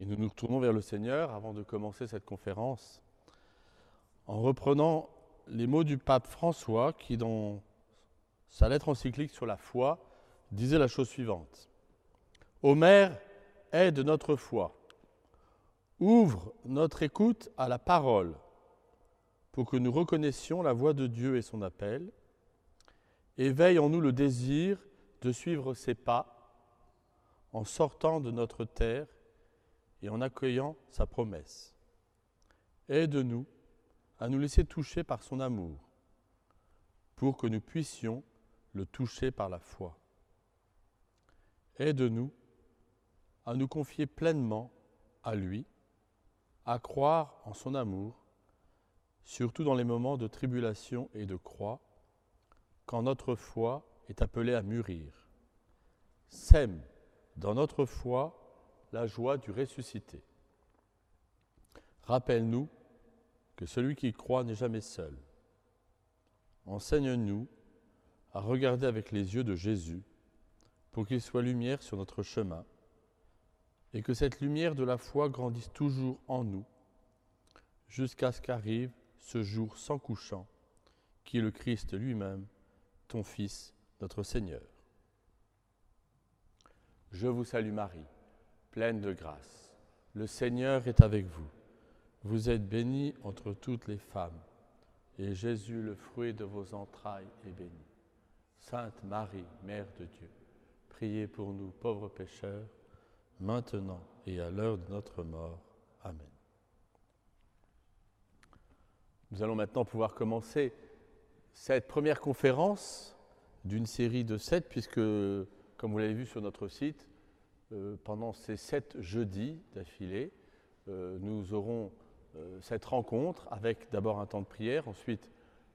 Et nous nous retournons vers le Seigneur avant de commencer cette conférence en reprenant les mots du pape François qui, dans sa lettre encyclique sur la foi, disait la chose suivante. Homère aide notre foi, ouvre notre écoute à la parole pour que nous reconnaissions la voix de Dieu et son appel, éveille en nous le désir de suivre ses pas en sortant de notre terre et en accueillant sa promesse. Aide-nous à nous laisser toucher par son amour, pour que nous puissions le toucher par la foi. Aide-nous à nous confier pleinement à lui, à croire en son amour, surtout dans les moments de tribulation et de croix, quand notre foi est appelée à mûrir. Sème dans notre foi la joie du ressuscité. Rappelle-nous que celui qui croit n'est jamais seul. Enseigne-nous à regarder avec les yeux de Jésus pour qu'il soit lumière sur notre chemin et que cette lumière de la foi grandisse toujours en nous jusqu'à ce qu'arrive ce jour sans couchant qui est le Christ lui-même, ton Fils, notre Seigneur. Je vous salue Marie, pleine de grâce. Le Seigneur est avec vous. Vous êtes bénie entre toutes les femmes, et Jésus, le fruit de vos entrailles, est béni. Sainte Marie, Mère de Dieu, priez pour nous pauvres pécheurs, maintenant et à l'heure de notre mort. Amen. Nous allons maintenant pouvoir commencer cette première conférence d'une série de sept, puisque, comme vous l'avez vu sur notre site, pendant ces sept jeudis d'affilée, euh, nous aurons euh, cette rencontre avec d'abord un temps de prière, ensuite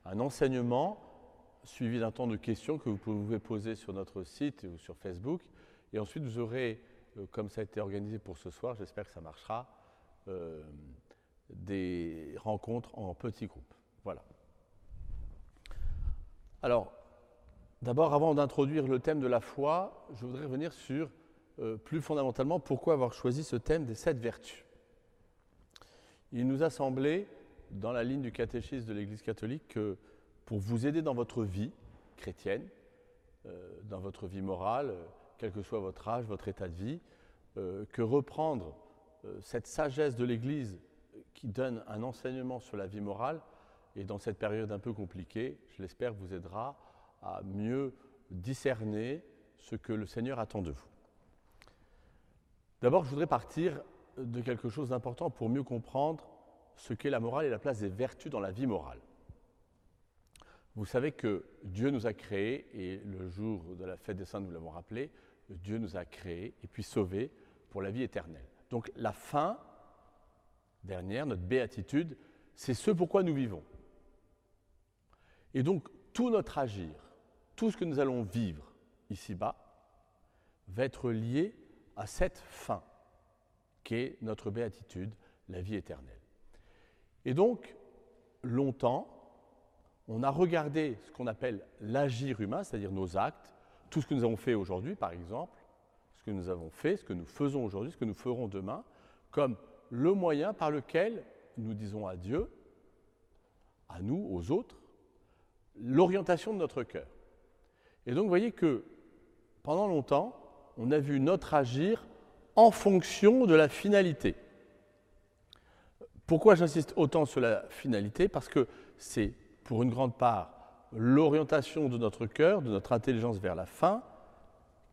un enseignement suivi d'un temps de questions que vous pouvez poser sur notre site ou sur Facebook. Et ensuite, vous aurez, euh, comme ça a été organisé pour ce soir, j'espère que ça marchera, euh, des rencontres en petits groupes. Voilà. Alors, d'abord, avant d'introduire le thème de la foi, je voudrais revenir sur, plus fondamentalement, pourquoi avoir choisi ce thème des sept vertus? Il nous a semblé, dans la ligne du catéchisme de l'Église catholique, que pour vous aider dans votre vie chrétienne, euh, dans votre vie morale, euh, quel que soit votre âge, votre état de vie, euh, que reprendre cette sagesse de l'Église qui donne un enseignement sur la vie morale, et dans cette période un peu compliquée, je l'espère, vous aidera à mieux discerner ce que le Seigneur attend de vous. D'abord, je voudrais partir de quelque chose d'important pour mieux comprendre ce qu'est la morale et la place des vertus dans la vie morale. Vous savez que Dieu nous a créés, et le jour de la fête des saints, nous l'avons rappelé, Dieu nous a créés et puis sauvés pour la vie éternelle. Donc la fin dernière, notre béatitude, c'est ce pourquoi nous vivons. Et donc tout notre agir, tout ce que nous allons vivre ici-bas, va être lié à cette fin qu'est notre béatitude, la vie éternelle. Et donc, longtemps, on a regardé ce qu'on appelle l'agir humain, c'est-à-dire nos actes, tout ce que nous avons fait aujourd'hui, par exemple, ce que nous avons fait, ce que nous faisons aujourd'hui, ce que nous ferons demain, comme le moyen par lequel nous disons à Dieu, à nous, aux autres, l'orientation de notre cœur. Et donc, vous voyez que pendant longtemps, on a vu notre agir en fonction de la finalité. Pourquoi j'insiste autant sur la finalité? Parce que c'est pour une grande part l'orientation de notre cœur, de notre intelligence vers la fin,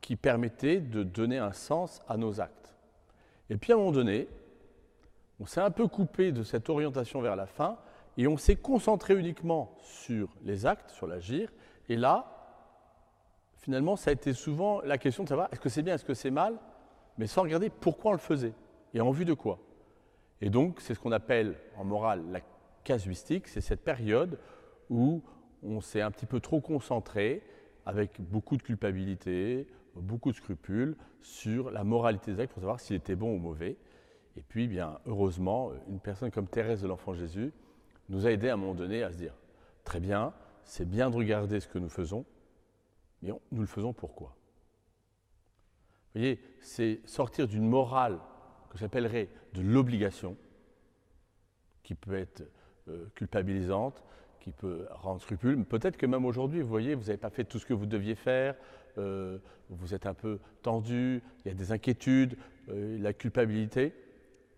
qui permettait de donner un sens à nos actes. Et puis à un moment donné, on s'est un peu coupé de cette orientation vers la fin et on s'est concentré uniquement sur les actes, sur l'agir. Et là, finalement, ça a été souvent la question de savoir est-ce que c'est bien, est-ce que c'est mal mais sans regarder pourquoi on le faisait et en vue de quoi. Et donc, c'est ce qu'on appelle en morale la casuistique, c'est cette période où on s'est un petit peu trop concentré, avec beaucoup de culpabilité, beaucoup de scrupules, sur la moralité des actes pour savoir s'il était bon ou mauvais. Et puis, bien, heureusement, une personne comme Thérèse de l'Enfant Jésus nous a aidé à un moment donné à se dire, très bien, c'est bien de regarder ce que nous faisons, mais nous le faisons pourquoi? Vous voyez, c'est sortir d'une morale que j'appellerais de l'obligation, qui peut être euh, culpabilisante, qui peut rendre scrupule. Peut-être que même aujourd'hui, vous voyez, vous n'avez pas fait tout ce que vous deviez faire, euh, vous êtes un peu tendu, il y a des inquiétudes, euh, la culpabilité.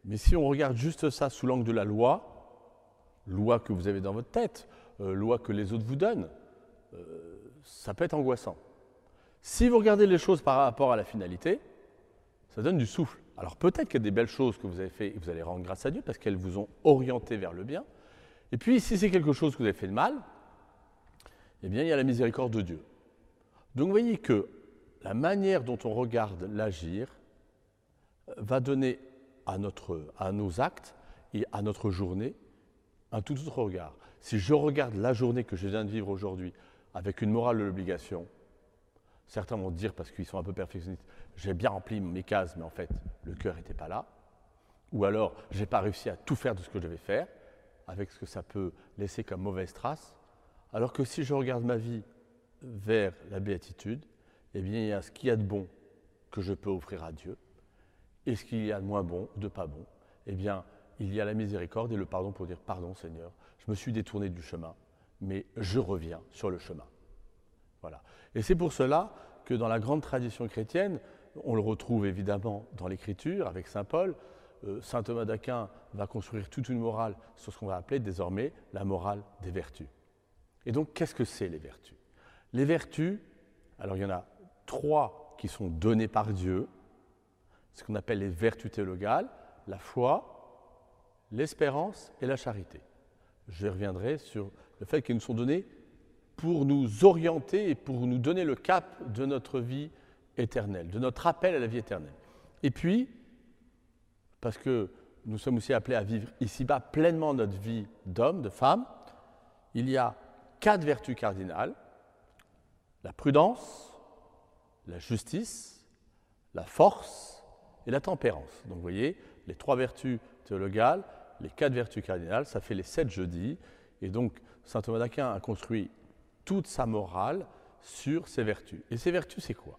Mais si on regarde juste ça sous l'angle de la loi, loi que vous avez dans votre tête, loi que les autres vous donnent, ça peut être angoissant. Si vous regardez les choses par rapport à la finalité, ça donne du souffle. Alors peut-être qu'il y a des belles choses que vous avez fait et vous allez rendre grâce à Dieu parce qu'elles vous ont orienté vers le bien. Et puis si c'est quelque chose que vous avez fait de mal, eh bien il y a la miséricorde de Dieu. Donc vous voyez que la manière dont on regarde l'agir va donner à, notre, à nos actes et à notre journée un tout autre regard. Si je regarde la journée que je viens de vivre aujourd'hui avec une morale de l'obligation, certains vont dire, parce qu'ils sont un peu perfectionnistes, j'ai bien rempli mes cases, mais en fait, le cœur n'était pas là. Ou alors, je n'ai pas réussi à tout faire de ce que je devais faire, avec ce que ça peut laisser comme mauvaise trace. Alors que si je regarde ma vie vers la béatitude, eh bien, il y a ce qu'il y a de bon que je peux offrir à Dieu, et ce qu'il y a de moins bon, de pas bon. Eh bien, il y a la miséricorde et le pardon pour dire pardon Seigneur, je me suis détourné du chemin, mais je reviens sur le chemin. Voilà. Et c'est pour cela que dans la grande tradition chrétienne, on le retrouve évidemment dans l'Écriture avec Saint Paul. Euh, Saint Thomas d'Aquin va construire toute une morale sur ce qu'on va appeler désormais la morale des vertus. Et donc, qu'est-ce que c'est les vertus? Les vertus, alors il y en a trois qui sont données par Dieu, ce qu'on appelle les vertus théologales, la foi, l'espérance et la charité. Je reviendrai sur le fait qu'elles nous sont données pour nous orienter et pour nous donner le cap de notre vie éternelle, de notre appel à la vie éternelle. Et puis, parce que nous sommes aussi appelés à vivre ici-bas pleinement notre vie d'homme, de femme, il y a quatre vertus cardinales, la prudence, la justice, la force et la tempérance. Donc vous voyez, les trois vertus théologales, les quatre vertus cardinales, ça fait les sept jeudis. Et donc, saint Thomas d'Aquin a construit toute sa morale sur ces vertus. Et ces vertus, c'est quoi?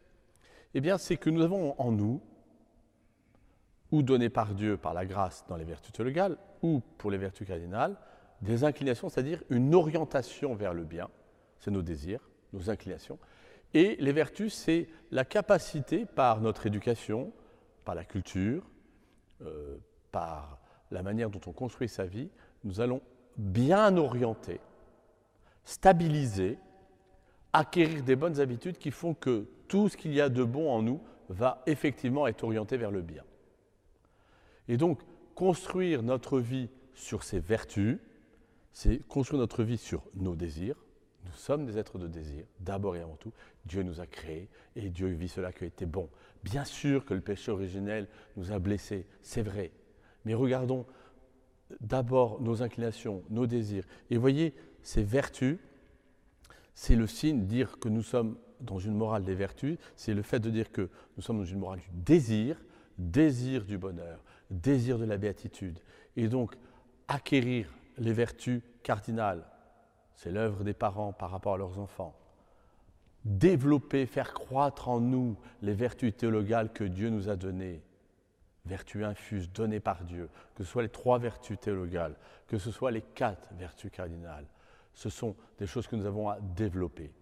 Eh bien, c'est que nous avons en nous, ou données par Dieu par la grâce dans les vertus théologales, ou pour les vertus cardinales, des inclinations, c'est-à-dire une orientation vers le bien, c'est nos désirs, nos inclinations. Et les vertus, c'est la capacité par notre éducation, par la culture, euh, par la manière dont on construit sa vie, nous allons bien orienter stabiliser, acquérir des bonnes habitudes qui font que tout ce qu'il y a de bon en nous va effectivement être orienté vers le bien. Et donc, construire notre vie sur ces vertus, c'est construire notre vie sur nos désirs. Nous sommes des êtres de désir, d'abord et avant tout. Dieu nous a créés et Dieu vit cela qui a été bon. Bien sûr que le péché originel nous a blessés, c'est vrai. Mais regardons d'abord nos inclinations, nos désirs. Et voyez, ces vertus, c'est le signe dire que nous sommes dans une morale des vertus, c'est le fait de dire que nous sommes dans une morale du désir, désir du bonheur, désir de la béatitude. Et donc, acquérir les vertus cardinales, c'est l'œuvre des parents par rapport à leurs enfants. Développer, faire croître en nous les vertus théologales que Dieu nous a données, vertus infuses données par Dieu, que ce soit les trois vertus théologales, que ce soit les quatre vertus cardinales, ce sont des choses que nous avons à développer.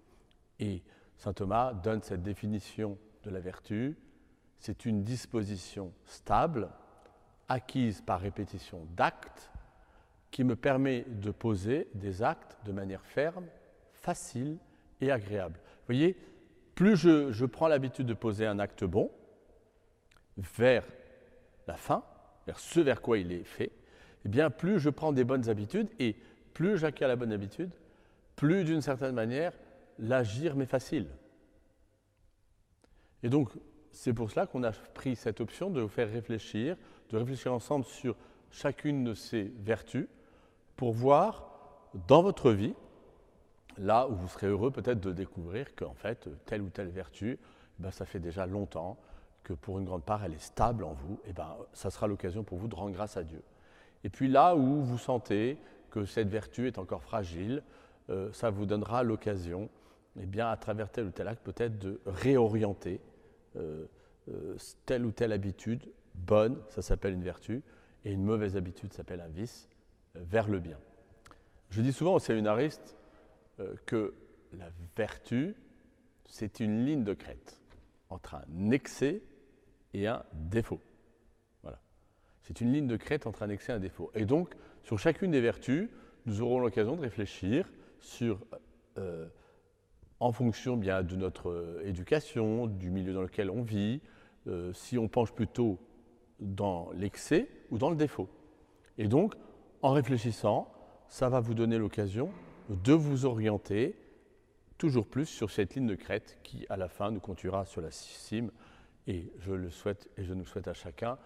Et saint Thomas donne cette définition de la vertu. C'est une disposition stable, acquise par répétition d'actes, qui me permet de poser des actes de manière ferme, facile et agréable. Vous voyez, plus je, je prends l'habitude de poser un acte bon vers la fin, vers ce vers quoi il est fait, eh bien plus je prends des bonnes habitudes et plus j'acquiers la bonne habitude, plus d'une certaine manière, l'agir m'est facile. Et donc, c'est pour cela qu'on a pris cette option de vous faire réfléchir, de réfléchir ensemble sur chacune de ces vertus, pour voir dans votre vie, là où vous serez heureux peut-être de découvrir qu'en fait, telle ou telle vertu, ben, ça fait déjà longtemps que pour une grande part, elle est stable en vous, et ben, ça sera l'occasion pour vous de rendre grâce à Dieu. Et puis là où vous sentez que cette vertu est encore fragile, euh, ça vous donnera l'occasion, eh bien, à travers tel ou tel acte, peut-être de réorienter euh, euh, telle ou telle habitude bonne, ça s'appelle une vertu, et une mauvaise habitude s'appelle un vice, vers le bien. Je dis souvent aux séminaristes que la vertu, c'est une ligne de crête entre un excès et un défaut. Voilà. C'est une ligne de crête entre un excès et un défaut. Et donc, sur chacune des vertus, nous aurons l'occasion de réfléchir sur, euh, en fonction bien de notre éducation, du milieu dans lequel on vit, euh, si on penche plutôt dans l'excès ou dans le défaut. Et donc, en réfléchissant, ça va vous donner l'occasion de vous orienter toujours plus sur cette ligne de crête qui, à la fin, nous conduira sur la cime. Et je le souhaite et je nous souhaite à chacun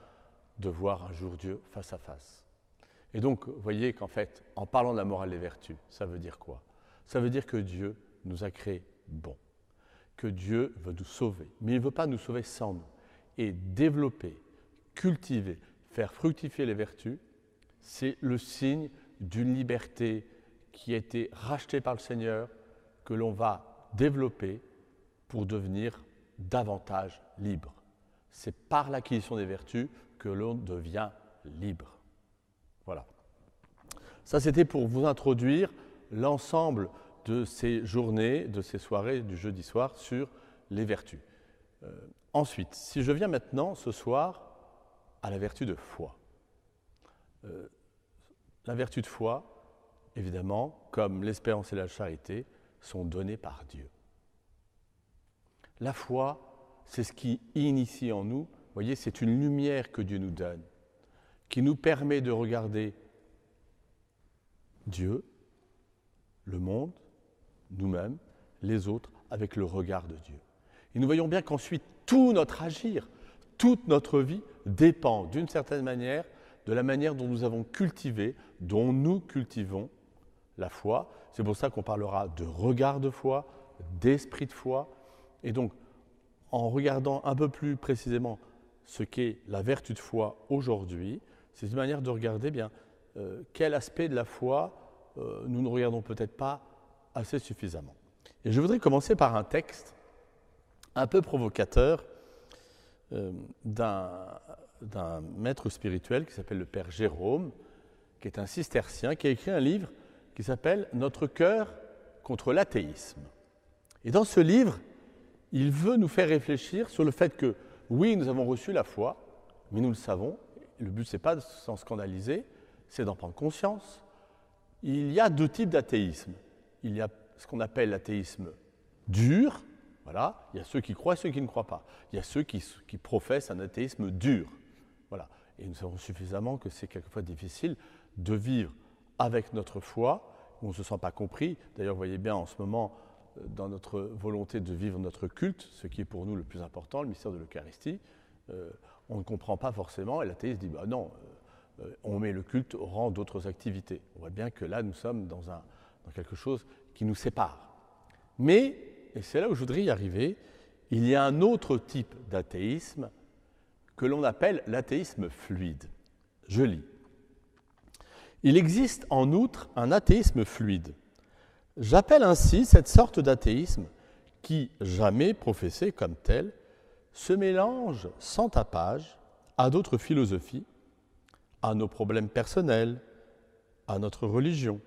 de voir un jour Dieu face à face. Et donc, voyez qu'en fait, en parlant de la morale des vertus, ça veut dire quoi? Ça veut dire que Dieu nous a créés bons, que Dieu veut nous sauver, mais il ne veut pas nous sauver sans nous. Et développer, cultiver, faire fructifier les vertus, c'est le signe d'une liberté qui a été rachetée par le Seigneur, que l'on va développer pour devenir davantage libre. C'est par l'acquisition des vertus que l'on devient libre. Voilà. Ça, c'était pour vous introduire l'ensemble de ces journées, de ces soirées du jeudi soir sur les vertus. Euh, ensuite, si je viens maintenant ce soir à la vertu de foi. Euh, la vertu de foi, évidemment, comme l'espérance et la charité, sont données par Dieu. La foi, c'est ce qui initie en nous, vous voyez, c'est une lumière que Dieu nous donne qui nous permet de regarder Dieu, le monde, nous-mêmes, les autres, avec le regard de Dieu. Et nous voyons bien qu'ensuite, tout notre agir, toute notre vie dépend d'une certaine manière de la manière dont nous avons cultivé, dont nous cultivons la foi. C'est pour ça qu'on parlera de regard de foi, d'esprit de foi. Et donc, en regardant un peu plus précisément ce qu'est la vertu de foi aujourd'hui, c'est une manière de regarder bien euh, quel aspect de la foi euh, nous ne regardons peut-être pas assez suffisamment. Et je voudrais commencer par un texte un peu provocateur euh, d'un maître spirituel qui s'appelle le Père Jérôme, qui est un cistercien, qui a écrit un livre qui s'appelle Notre cœur contre l'athéisme. Et dans ce livre, il veut nous faire réfléchir sur le fait que, oui, nous avons reçu la foi, mais nous le savons, le but, ce n'est pas de s'en scandaliser, c'est d'en prendre conscience. Il y a deux types d'athéisme. Il y a ce qu'on appelle l'athéisme dur, voilà, il y a ceux qui croient et ceux qui ne croient pas. Il y a ceux qui, professent un athéisme dur. Voilà. Et nous savons suffisamment que c'est quelquefois difficile de vivre avec notre foi, on ne se sent pas compris. D'ailleurs, vous voyez bien en ce moment, dans notre volonté de vivre notre culte, ce qui est pour nous le plus important, le mystère de l'Eucharistie, euh, on ne comprend pas forcément, et l'athéiste dit bah non, euh, euh, on met le culte au rang d'autres activités. On voit bien que là, nous sommes dans, dans quelque chose qui nous sépare. Mais, et c'est là où je voudrais y arriver, il y a un autre type d'athéisme que l'on appelle l'athéisme fluide. Je lis. Il existe en outre un athéisme fluide. J'appelle ainsi cette sorte d'athéisme qui, jamais professé comme tel, se mélange sans tapage à d'autres philosophies, à nos problèmes personnels, à notre religion.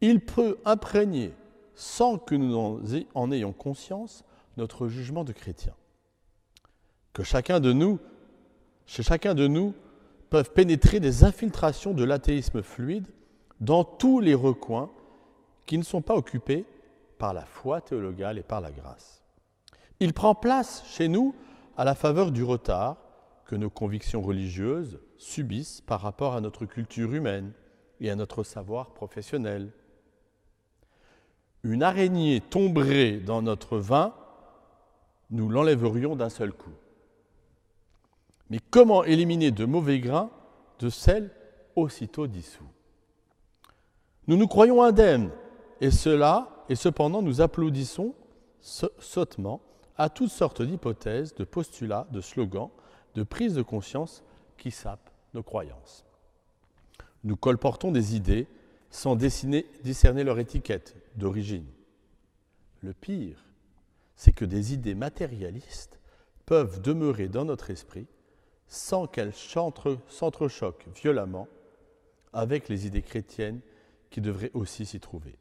Il peut imprégner, sans que nous en ayons conscience, notre jugement de chrétien. Que chacun de nous, chez chacun de nous, peuvent pénétrer des infiltrations de l'athéisme fluide dans tous les recoins qui ne sont pas occupés par la foi théologale et par la grâce. Il prend place chez nous à la faveur du retard que nos convictions religieuses subissent par rapport à notre culture humaine et à notre savoir professionnel. Une araignée tomberait dans notre vin, nous l'enlèverions d'un seul coup. Mais comment éliminer de mauvais grains de sel aussitôt dissous? Nous nous croyons indemnes, et cela, et cependant nous applaudissons sottement à toutes sortes d'hypothèses, de postulats, de slogans, de prises de conscience qui sapent nos croyances. Nous colportons des idées sans discerner leur étiquette d'origine. Le pire, c'est que des idées matérialistes peuvent demeurer dans notre esprit sans qu'elle s'entrechoque violemment avec les idées chrétiennes qui devraient aussi s'y trouver.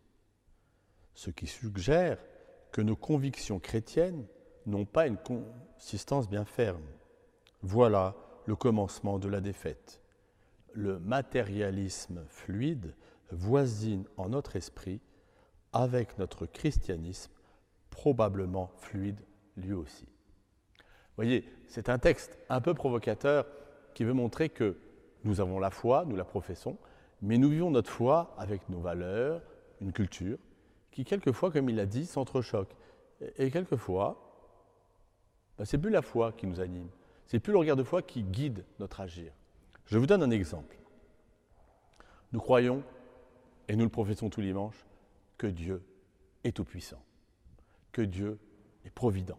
Ce qui suggère que nos convictions chrétiennes n'ont pas une consistance bien ferme. Voilà le commencement de la défaite. Le matérialisme fluide voisine en notre esprit avec notre christianisme, probablement fluide lui aussi. Vous voyez, c'est un texte un peu provocateur qui veut montrer que nous avons la foi, nous la professons, mais nous vivons notre foi avec nos valeurs, une culture, qui quelquefois, comme il l'a dit, s'entrechoque. Et quelquefois, ben, c'est plus la foi qui nous anime, c'est plus le regard de foi qui guide notre agir. Je vous donne un exemple. Nous croyons, et nous le professons tous les dimanches, que Dieu est tout-puissant, que Dieu est provident.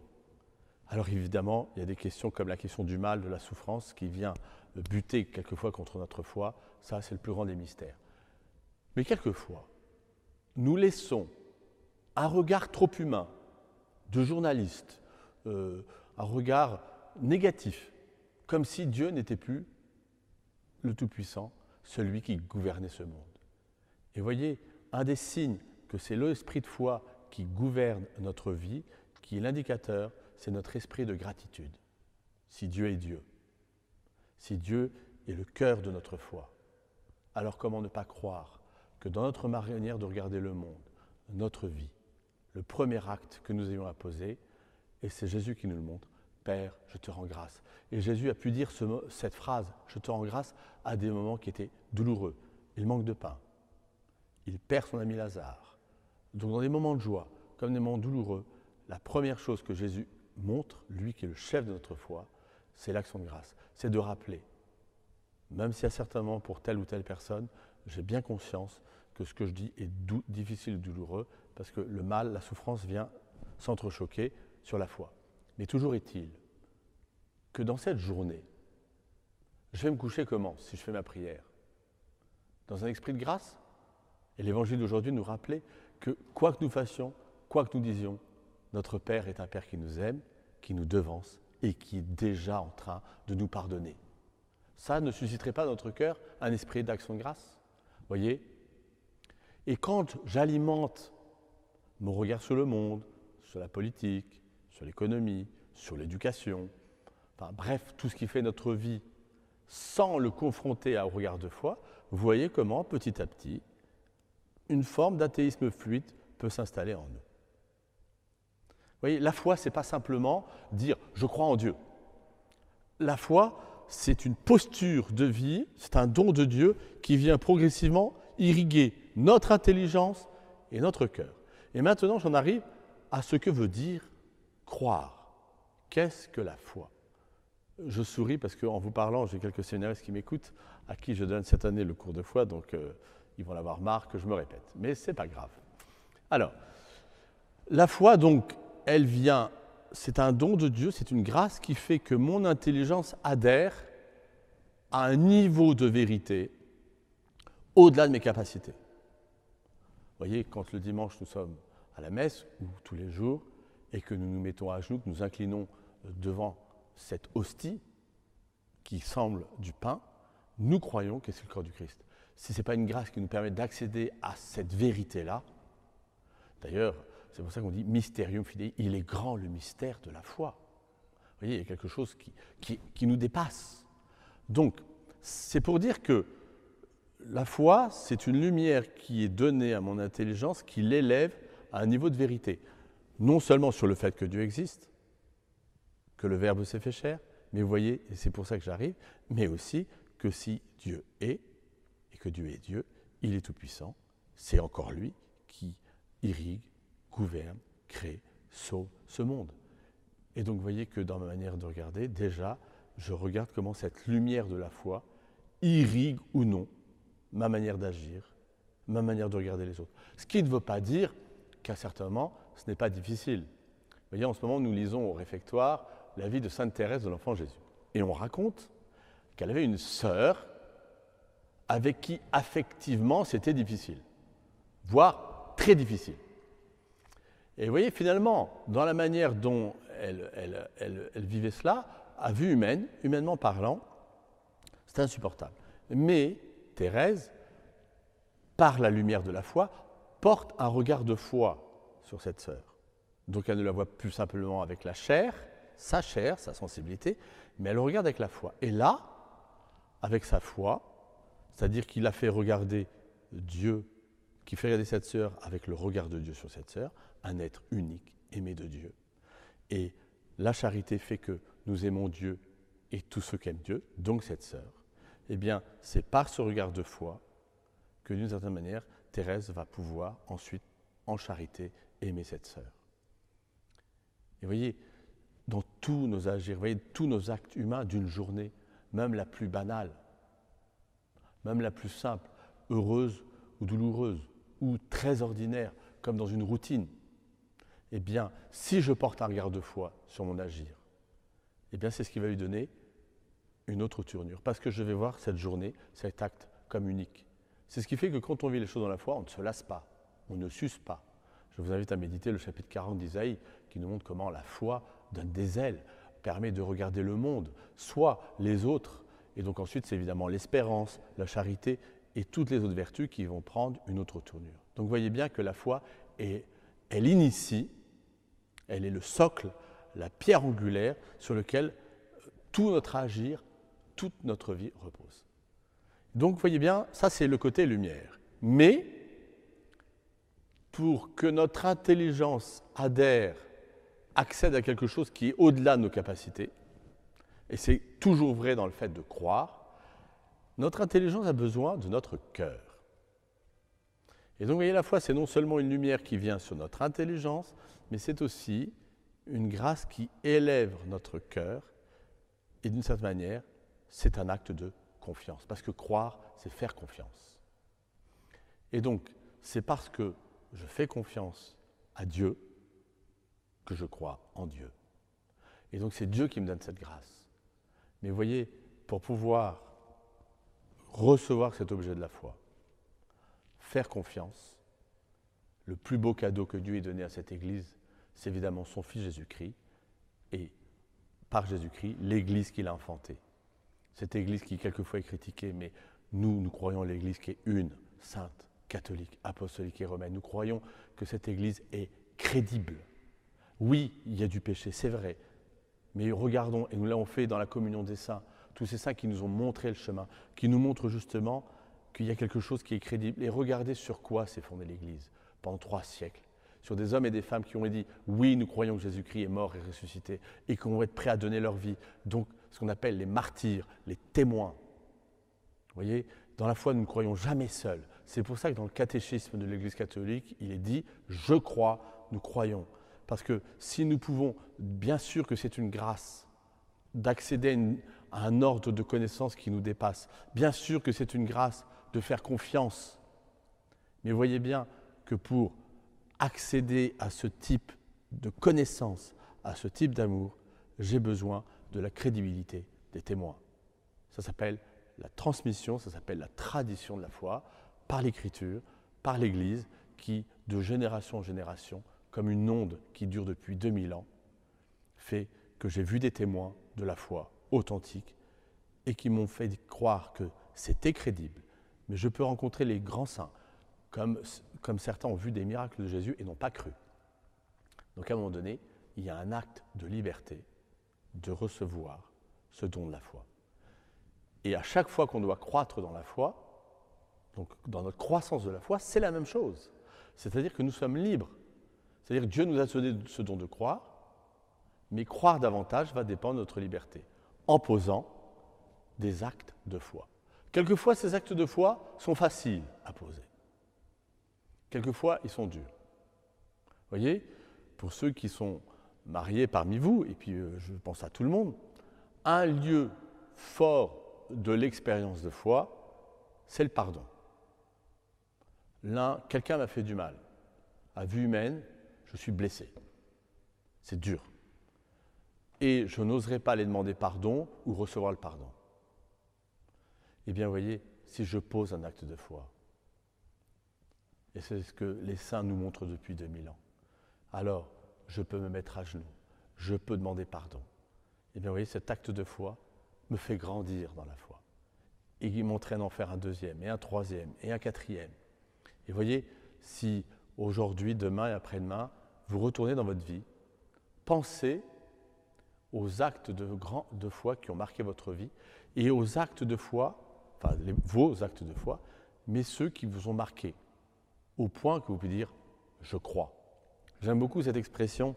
Alors évidemment, il y a des questions comme la question du mal, de la souffrance, qui vient buter quelquefois contre notre foi. Ça, c'est le plus grand des mystères. Mais quelquefois, nous laissons un regard trop humain de journalistes, euh, un regard négatif, comme si Dieu n'était plus le Tout-Puissant, celui qui gouvernait ce monde. Et voyez, un des signes que c'est l'esprit de foi qui gouverne notre vie, qui est l'indicateur, c'est notre esprit de gratitude. Si Dieu est Dieu, si Dieu est le cœur de notre foi, alors comment ne pas croire que dans notre manière de regarder le monde, notre vie, le premier acte que nous ayons à poser, et c'est Jésus qui nous le montre, Père, je te rends grâce. Et Jésus a pu dire cette phrase, je te rends grâce, à des moments qui étaient douloureux. Il manque de pain. Il perd son ami Lazare. Donc dans des moments de joie, comme des moments douloureux, la première chose que Jésus montre, lui qui est le chef de notre foi, c'est l'action de grâce. C'est de rappeler, même si à certains moments pour telle ou telle personne, j'ai bien conscience que ce que je dis est difficile ou douloureux, parce que le mal, la souffrance vient s'entrechoquer sur la foi. Mais toujours est-il que dans cette journée, je vais me coucher comment si je fais ma prière? Dans un esprit de grâce? Et l'évangile d'aujourd'hui nous rappelait que quoi que nous fassions, quoi que nous disions, notre Père est un Père qui nous aime, qui nous devance et qui est déjà en train de nous pardonner. Ça ne susciterait pas dans notre cœur un esprit d'action de grâce? Voyez? Et quand j'alimente mon regard sur le monde, sur la politique, sur l'économie, sur l'éducation, enfin bref, tout ce qui fait notre vie, sans le confronter un regard de foi, vous voyez comment petit à petit, une forme d'athéisme fluide peut s'installer en nous. Vous voyez, la foi, ce n'est pas simplement dire je crois en Dieu. La foi, c'est une posture de vie, c'est un don de Dieu qui vient progressivement irriguer notre intelligence et notre cœur. Et maintenant, j'en arrive à ce que veut dire croire. Qu'est-ce que la foi? Je souris parce qu'en vous parlant, j'ai quelques séminaristes qui m'écoutent, à qui je donne cette année le cours de foi, donc euh, ils vont l'avoir marre que je me répète. Mais ce n'est pas grave. Alors, la foi, donc, elle vient, c'est un don de Dieu, c'est une grâce qui fait que mon intelligence adhère à un niveau de vérité au-delà de mes capacités. Voyez, quand le dimanche nous sommes à la messe, ou tous les jours, et que nous nous mettons à genoux, que nous inclinons devant cette hostie qui semble du pain, nous croyons que c'est le corps du Christ. Si ce n'est pas une grâce qui nous permet d'accéder à cette vérité-là, d'ailleurs, c'est pour ça qu'on dit mysterium fidei, il est grand le mystère de la foi. Vous voyez, il y a quelque chose qui, qui nous dépasse. Donc, c'est pour dire que la foi, c'est une lumière qui est donnée à mon intelligence, qui l'élève à un niveau de vérité. Non seulement sur le fait que Dieu existe, que le Verbe s'est fait chair, mais vous voyez, et c'est pour ça que j'arrive, mais aussi que si Dieu est, et que Dieu est Dieu, il est tout-puissant, c'est encore lui qui irrigue, gouverne, crée, sauve ce monde. Et donc vous voyez que dans ma manière de regarder, déjà, je regarde comment cette lumière de la foi irrigue ou non ma manière d'agir, ma manière de regarder les autres. Ce qui ne veut pas dire qu'à certains moments, ce n'est pas difficile. Vous voyez, en ce moment, nous lisons au réfectoire la vie de Sainte Thérèse de l'Enfant Jésus. Et on raconte qu'elle avait une sœur avec qui affectivement c'était difficile, voire très difficile. Et vous voyez, finalement, dans la manière dont elle, elle, vivait cela, à vue humaine, humainement parlant, C'est insupportable. Mais Thérèse, par la lumière de la foi, porte un regard de foi sur cette sœur. Donc elle ne la voit plus simplement avec la chair, sa chair, sa sensibilité, mais elle le regarde avec la foi. Et là, avec sa foi, c'est-à-dire qu'il a fait regarder Dieu, qui fait regarder cette sœur avec le regard de Dieu sur cette sœur, un être unique, aimé de Dieu. Et la charité fait que nous aimons Dieu et tous ceux qui aiment Dieu, donc cette sœur. Eh bien, c'est par ce regard de foi que d'une certaine manière, Thérèse va pouvoir ensuite, en charité, aimer cette sœur. Et voyez, dans tous nos agirs, voyez, tous nos actes humains d'une journée, même la plus banale, même la plus simple, heureuse ou douloureuse, ou très ordinaire, comme dans une routine, eh bien, si je porte un regard de foi sur mon agir, eh bien, c'est ce qui va lui donner une autre tournure, parce que je vais voir cette journée, cet acte comme unique. C'est ce qui fait que quand on vit les choses dans la foi, on ne se lasse pas, on ne s'use pas. Je vous invite à méditer le chapitre 40 d'Isaïe, qui nous montre comment la foi donne des ailes, permet de regarder le monde, soit les autres, et donc ensuite c'est évidemment l'espérance, la charité et toutes les autres vertus qui vont prendre une autre tournure. Donc voyez bien que la foi, est, elle initie, elle est le socle, la pierre angulaire sur lequel tout notre agir, toute notre vie repose. Donc voyez bien, ça c'est le côté lumière. Mais pour que notre intelligence adhère accède à quelque chose qui est au-delà de nos capacités, et c'est toujours vrai dans le fait de croire, notre intelligence a besoin de notre cœur. Et donc, vous voyez, la foi, c'est non seulement une lumière qui vient sur notre intelligence, mais c'est aussi une grâce qui élève notre cœur. Et d'une certaine manière, c'est un acte de confiance. Parce que croire, c'est faire confiance. Et donc, c'est parce que je fais confiance à Dieu que je crois en Dieu. Et donc c'est Dieu qui me donne cette grâce. Mais voyez, pour pouvoir recevoir cet objet de la foi, faire confiance, le plus beau cadeau que Dieu ait donné à cette Église, c'est évidemment son Fils Jésus-Christ, et par Jésus-Christ, l'Église qu'il a enfantée. Cette Église qui quelquefois est critiquée, mais nous, nous croyons l'Église qui est une, sainte, catholique, apostolique et romaine. Nous croyons que cette Église est crédible. Oui, il y a du péché, c'est vrai. Mais regardons, et nous l'avons fait dans la communion des saints, tous ces saints qui nous ont montré le chemin, qui nous montrent justement qu'il y a quelque chose qui est crédible. Et regardez sur quoi s'est fondée l'Église pendant trois siècles. Sur des hommes et des femmes qui ont dit oui, nous croyons que Jésus-Christ est mort et ressuscité et qu'on va être prêts à donner leur vie. Donc, ce qu'on appelle les martyrs, les témoins. Vous voyez, dans la foi, nous ne croyons jamais seuls. C'est pour ça que dans le catéchisme de l'Église catholique, il est dit je crois, nous croyons. Parce que si nous pouvons, bien sûr que c'est une grâce d'accéder à un ordre de connaissance qui nous dépasse. Bien sûr que c'est une grâce de faire confiance. Mais voyez bien que pour accéder à ce type de connaissance, à ce type d'amour, j'ai besoin de la crédibilité des témoins. Ça s'appelle la transmission, ça s'appelle la tradition de la foi, par l'Écriture, par l'Église, qui, de génération en génération, comme une onde qui dure depuis 2000 ans, fait que j'ai vu des témoins de la foi authentique et qui m'ont fait croire que c'était crédible. Mais je peux rencontrer les grands saints, comme, comme certains ont vu des miracles de Jésus et n'ont pas cru. Donc à un moment donné, il y a un acte de liberté de recevoir ce don de la foi. Et à chaque fois qu'on doit croître dans la foi, donc dans notre croissance de la foi, c'est la même chose. C'est-à-dire que nous sommes libres c'est-à-dire que Dieu nous a donné ce don de croire, mais croire davantage va dépendre de notre liberté, en posant des actes de foi. Quelquefois, ces actes de foi sont faciles à poser. Quelquefois, ils sont durs. Vous voyez, pour ceux qui sont mariés parmi vous, et puis euh, je pense à tout le monde, un lieu fort de l'expérience de foi, c'est le pardon. L'un, quelqu'un m'a fait du mal. À vue humaine, je suis blessé. C'est dur. Et je n'oserais pas aller demander pardon ou recevoir le pardon. Eh bien, vous voyez, si je pose un acte de foi, et c'est ce que les saints nous montrent depuis 2000 ans, alors je peux me mettre à genoux, je peux demander pardon. Eh bien, vous voyez, cet acte de foi me fait grandir dans la foi. et il m'entraîne à en faire un deuxième, et un troisième, et un quatrième. Et voyez, si aujourd'hui, demain et après-demain, vous retournez dans votre vie, pensez aux actes de foi qui ont marqué votre vie et aux actes de foi, enfin vos actes de foi, mais ceux qui vous ont marqué, au point que vous pouvez dire je crois. J'aime beaucoup cette expression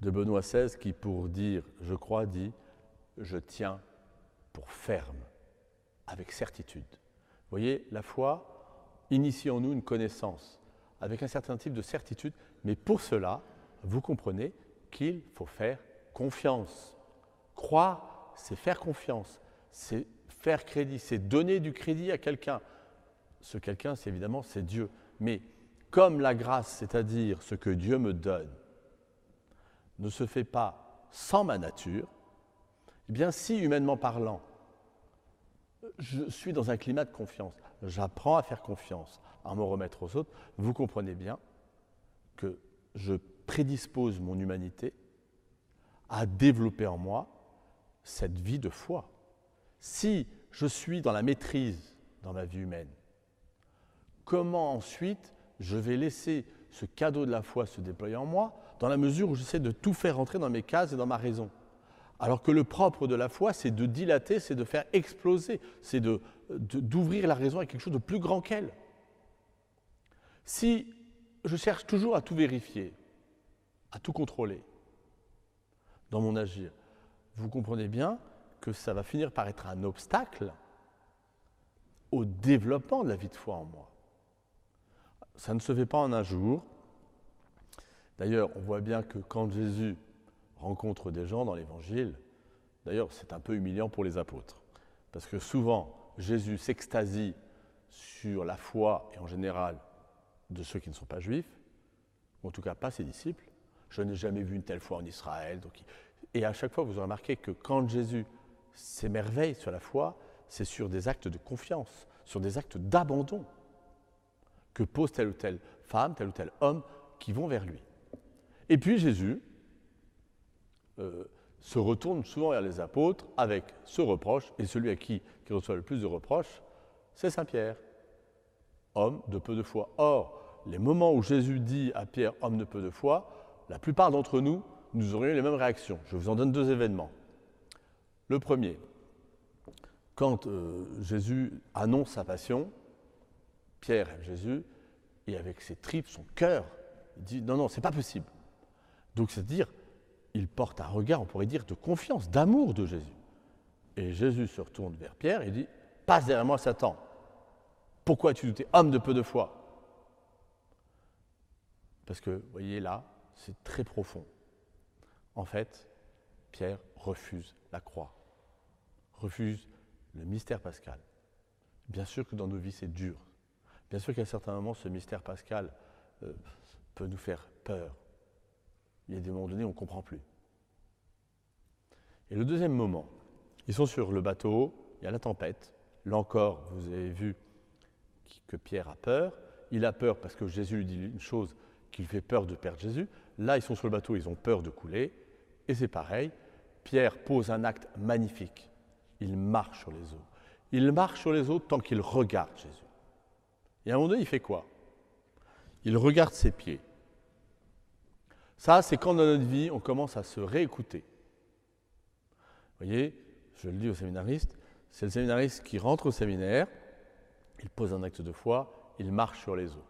de Benoît XVI qui, pour dire je crois, dit je tiens pour ferme, avec certitude. Vous voyez, la foi initie en nous une connaissance avec un certain type de certitude, mais pour cela, vous comprenez qu'il faut faire confiance. Croire, c'est faire confiance, c'est faire crédit, c'est donner du crédit à quelqu'un. Ce quelqu'un, c'est évidemment, c'est Dieu. Mais comme la grâce, c'est-à-dire ce que Dieu me donne, ne se fait pas sans ma nature, eh bien si, humainement parlant, je suis dans un climat de confiance, j'apprends à faire confiance, à me remettre aux autres, vous comprenez bien que je prédispose mon humanité à développer en moi cette vie de foi. Si je suis dans la maîtrise dans ma vie humaine, comment ensuite je vais laisser ce cadeau de la foi se déployer en moi dans la mesure où j'essaie de tout faire rentrer dans mes cases et dans ma raison alors que le propre de la foi, c'est de dilater, c'est de faire exploser, c'est d'ouvrir la raison à quelque chose de plus grand qu'elle. Si je cherche toujours à tout vérifier, à tout contrôler dans mon agir, vous comprenez bien que ça va finir par être un obstacle au développement de la vie de foi en moi. Ça ne se fait pas en un jour. D'ailleurs, on voit bien que quand Jésus rencontre des gens dans l'Évangile. D'ailleurs, c'est un peu humiliant pour les apôtres, parce que souvent, Jésus s'extasie sur la foi, et en général de ceux qui ne sont pas juifs, ou en tout cas pas ses disciples. Je n'ai jamais vu une telle foi en Israël. Et à chaque fois, vous remarqué que quand Jésus s'émerveille sur la foi, c'est sur des actes de confiance, sur des actes d'abandon que pose telle ou telle femme, tel ou tel homme qui vont vers lui. Et puis Jésus, euh, se retourne souvent vers les apôtres avec ce reproche, et celui à qui qui reçoit le plus de reproches, c'est Saint Pierre, homme de peu de foi. Or, les moments où Jésus dit à Pierre, homme de peu de foi, la plupart d'entre nous, nous aurions eu les mêmes réactions. Je vous en donne deux événements. Le premier, quand euh, Jésus annonce sa passion, Pierre aime Jésus, et avec ses tripes, son cœur, il dit non, non, c'est pas possible. Donc c'est-à-dire, il porte un regard, on pourrait dire, de confiance, d'amour de Jésus. Et Jésus se retourne vers Pierre et dit Passe derrière moi, Satan. Pourquoi as-tu douté Homme de peu de foi? Parce que, vous voyez là, c'est très profond. En fait, Pierre refuse la croix, refuse le mystère pascal. Bien sûr que dans nos vies, c'est dur. Bien sûr qu'à certains moments, ce mystère pascal euh, peut nous faire peur, il y a des moments donnés où on ne comprend plus. Et le deuxième moment, ils sont sur le bateau, il y a la tempête. Là encore, vous avez vu que Pierre a peur. Il a peur parce que Jésus lui dit une chose qui lui fait peur de perdre Jésus. Là, ils sont sur le bateau, ils ont peur de couler. Et c'est pareil, Pierre pose un acte magnifique. Il marche sur les eaux. Il marche sur les eaux tant qu'il regarde Jésus. Et à un moment donné, il fait quoi? Il regarde ses pieds. Ça, c'est quand dans notre vie, on commence à se réécouter. Vous voyez, je le dis aux séminaristes, c'est le séminariste qui rentre au séminaire, il pose un acte de foi, il marche sur les eaux.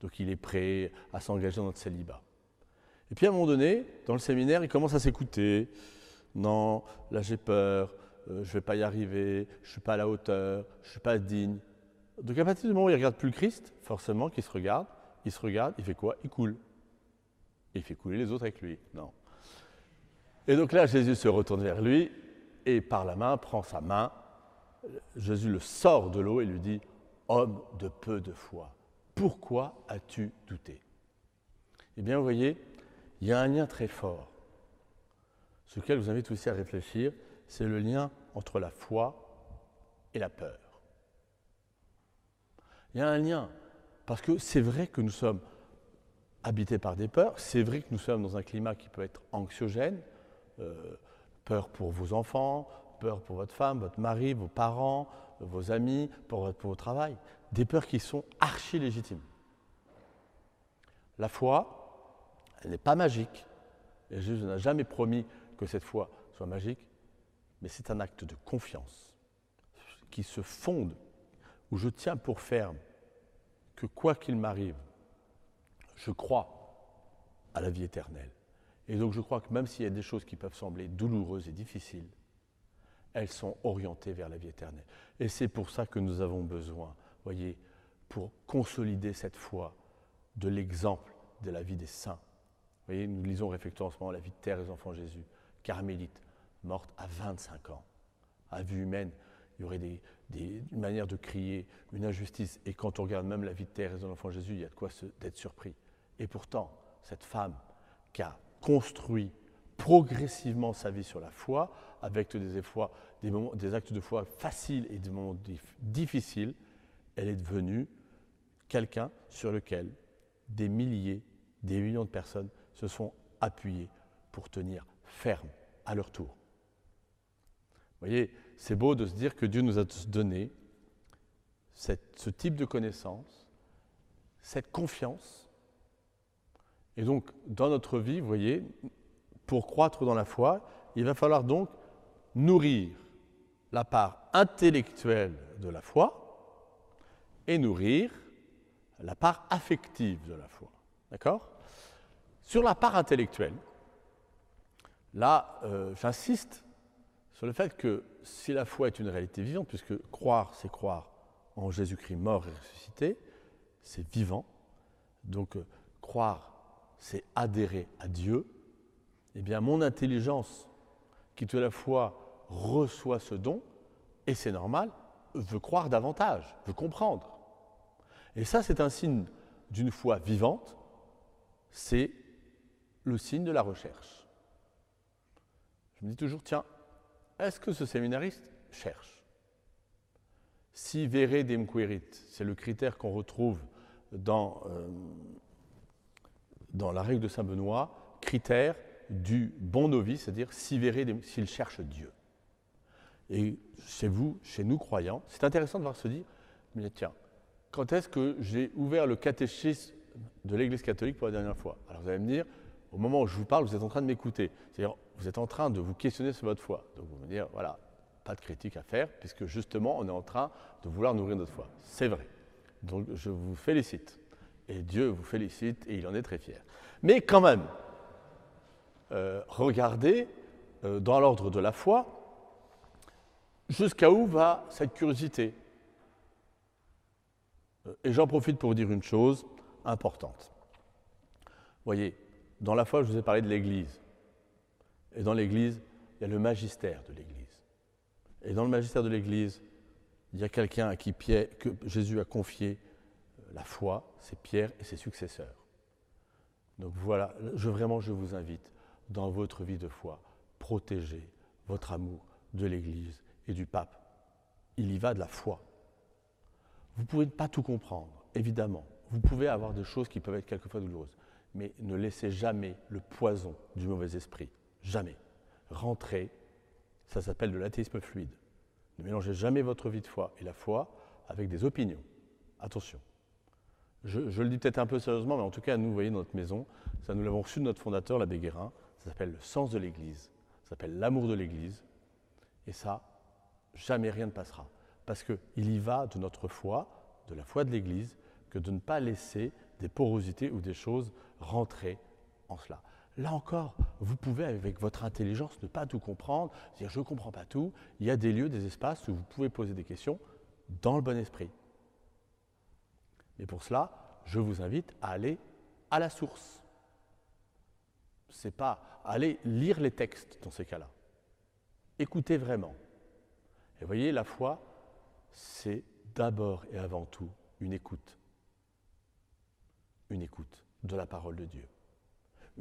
Donc il est prêt à s'engager dans notre célibat. Et puis à un moment donné, dans le séminaire, il commence à s'écouter. Non, là j'ai peur, euh, je ne vais pas y arriver, je ne suis pas à la hauteur, je ne suis pas digne. Donc à partir du moment où il ne regarde plus le Christ, forcément qu'il se regarde, il se regarde, il fait quoi? Il coule il fait couler les autres avec lui. Non. Et donc là, Jésus se retourne vers lui et par la main prend sa main. Jésus le sort de l'eau et lui dit Homme de peu de foi, pourquoi as-tu douté Eh bien, vous voyez, il y a un lien très fort, sur lequel je vous invite aussi à réfléchir c'est le lien entre la foi et la peur. Il y a un lien, parce que c'est vrai que nous sommes habité par des peurs. C'est vrai que nous sommes dans un climat qui peut être anxiogène, euh, peur pour vos enfants, peur pour votre femme, votre mari, vos parents, vos amis, pour pour votre travail. Des peurs qui sont archi légitimes. La foi, elle n'est pas magique. Et Jésus n'a jamais promis que cette foi soit magique, mais c'est un acte de confiance qui se fonde, où je tiens pour ferme que quoi qu'il m'arrive, je crois à la vie éternelle. Et donc je crois que même s'il y a des choses qui peuvent sembler douloureuses et difficiles, elles sont orientées vers la vie éternelle. Et c'est pour ça que nous avons besoin, voyez, pour consolider cette foi, de l'exemple de la vie des saints. Vous voyez, nous lisons réfléchissons en ce moment la vie de Terre des enfants Jésus, carmélite, morte à 25 ans. À vue humaine, il y aurait des, une manière de crier, une injustice. Et quand on regarde même la vie de Terre et des enfants Jésus, il y a de quoi d'être surpris. Et pourtant, cette femme qui a construit progressivement sa vie sur la foi, avec des, efforts, des, moments, des actes de foi faciles et des moments difficiles, elle est devenue quelqu'un sur lequel des milliers, des millions de personnes se sont appuyées pour tenir ferme à leur tour. Vous voyez, c'est beau de se dire que Dieu nous a donné cette, ce type de connaissance, cette confiance. Et donc, dans notre vie, vous voyez, pour croître dans la foi, il va falloir donc nourrir la part intellectuelle de la foi et nourrir la part affective de la foi. D'accord? Sur la part intellectuelle, là, euh, j'insiste sur le fait que si la foi est une réalité vivante, puisque croire, c'est croire en Jésus-Christ mort et ressuscité, c'est vivant. Donc, euh, croire, c'est adhérer à Dieu. Eh bien, mon intelligence, qui à la fois reçoit ce don, et c'est normal, veut croire davantage, veut comprendre. Et ça, c'est un signe d'une foi vivante, c'est le signe de la recherche. Je me dis toujours, tiens, est-ce que ce séminariste cherche? Si vere dem querit, c'est le critère qu'on retrouve dans, euh, dans la règle de Saint Benoît, critère du bon novice, c'est-à-dire si s'il cherche Dieu. Et chez vous, chez nous croyants, c'est intéressant de voir se dire, tiens, quand est-ce que j'ai ouvert le catéchisme de l'Église catholique pour la dernière fois? Alors vous allez me dire, au moment où je vous parle, vous êtes en train de m'écouter. C'est-à-dire, vous êtes en train de vous questionner sur votre foi. Donc vous me dire, voilà, pas de critique à faire, puisque justement, on est en train de vouloir nourrir notre foi. C'est vrai. Donc je vous félicite. Et Dieu vous félicite et il en est très fier. Mais quand même, euh, regardez euh, dans l'ordre de la foi, jusqu'à où va cette curiosité? Euh, Et j'en profite pour vous dire une chose importante. Voyez, dans la foi, je vous ai parlé de l'Église. Et dans l'Église, il y a le magistère de l'Église. Et dans le magistère de l'Église, il y a quelqu'un à qui Jésus a confié la foi, c'est Pierre et ses successeurs. Donc voilà, je, vraiment, je vous invite dans votre vie de foi, protéger votre amour de l'Église et du pape. Il y va de la foi. Vous ne pouvez pas tout comprendre, évidemment. Vous pouvez avoir des choses qui peuvent être quelquefois douloureuses, mais ne laissez jamais le poison du mauvais esprit. Jamais. Rentrez, ça s'appelle de l'athéisme fluide. Ne mélangez jamais votre vie de foi et la foi avec des opinions. Attention. Je, le dis peut-être un peu sérieusement, mais en tout cas, nous, vous voyez, dans notre maison, ça nous l'avons reçu de notre fondateur, l'abbé Guérin, ça s'appelle le sens de l'Église, ça s'appelle l'amour de l'Église, et ça, jamais rien ne passera. Parce qu'il y va de notre foi, de la foi de l'Église, que de ne pas laisser des porosités ou des choses rentrer en cela. Là encore, vous pouvez, avec votre intelligence, ne pas tout comprendre, dire je ne comprends pas tout. Il y a des lieux, des espaces où vous pouvez poser des questions dans le bon esprit. Et pour cela, je vous invite à aller à la source. Ce n'est pas aller lire les textes dans ces cas-là. Écoutez vraiment. Et voyez, la foi, c'est d'abord et avant tout une écoute. Une écoute de la parole de Dieu.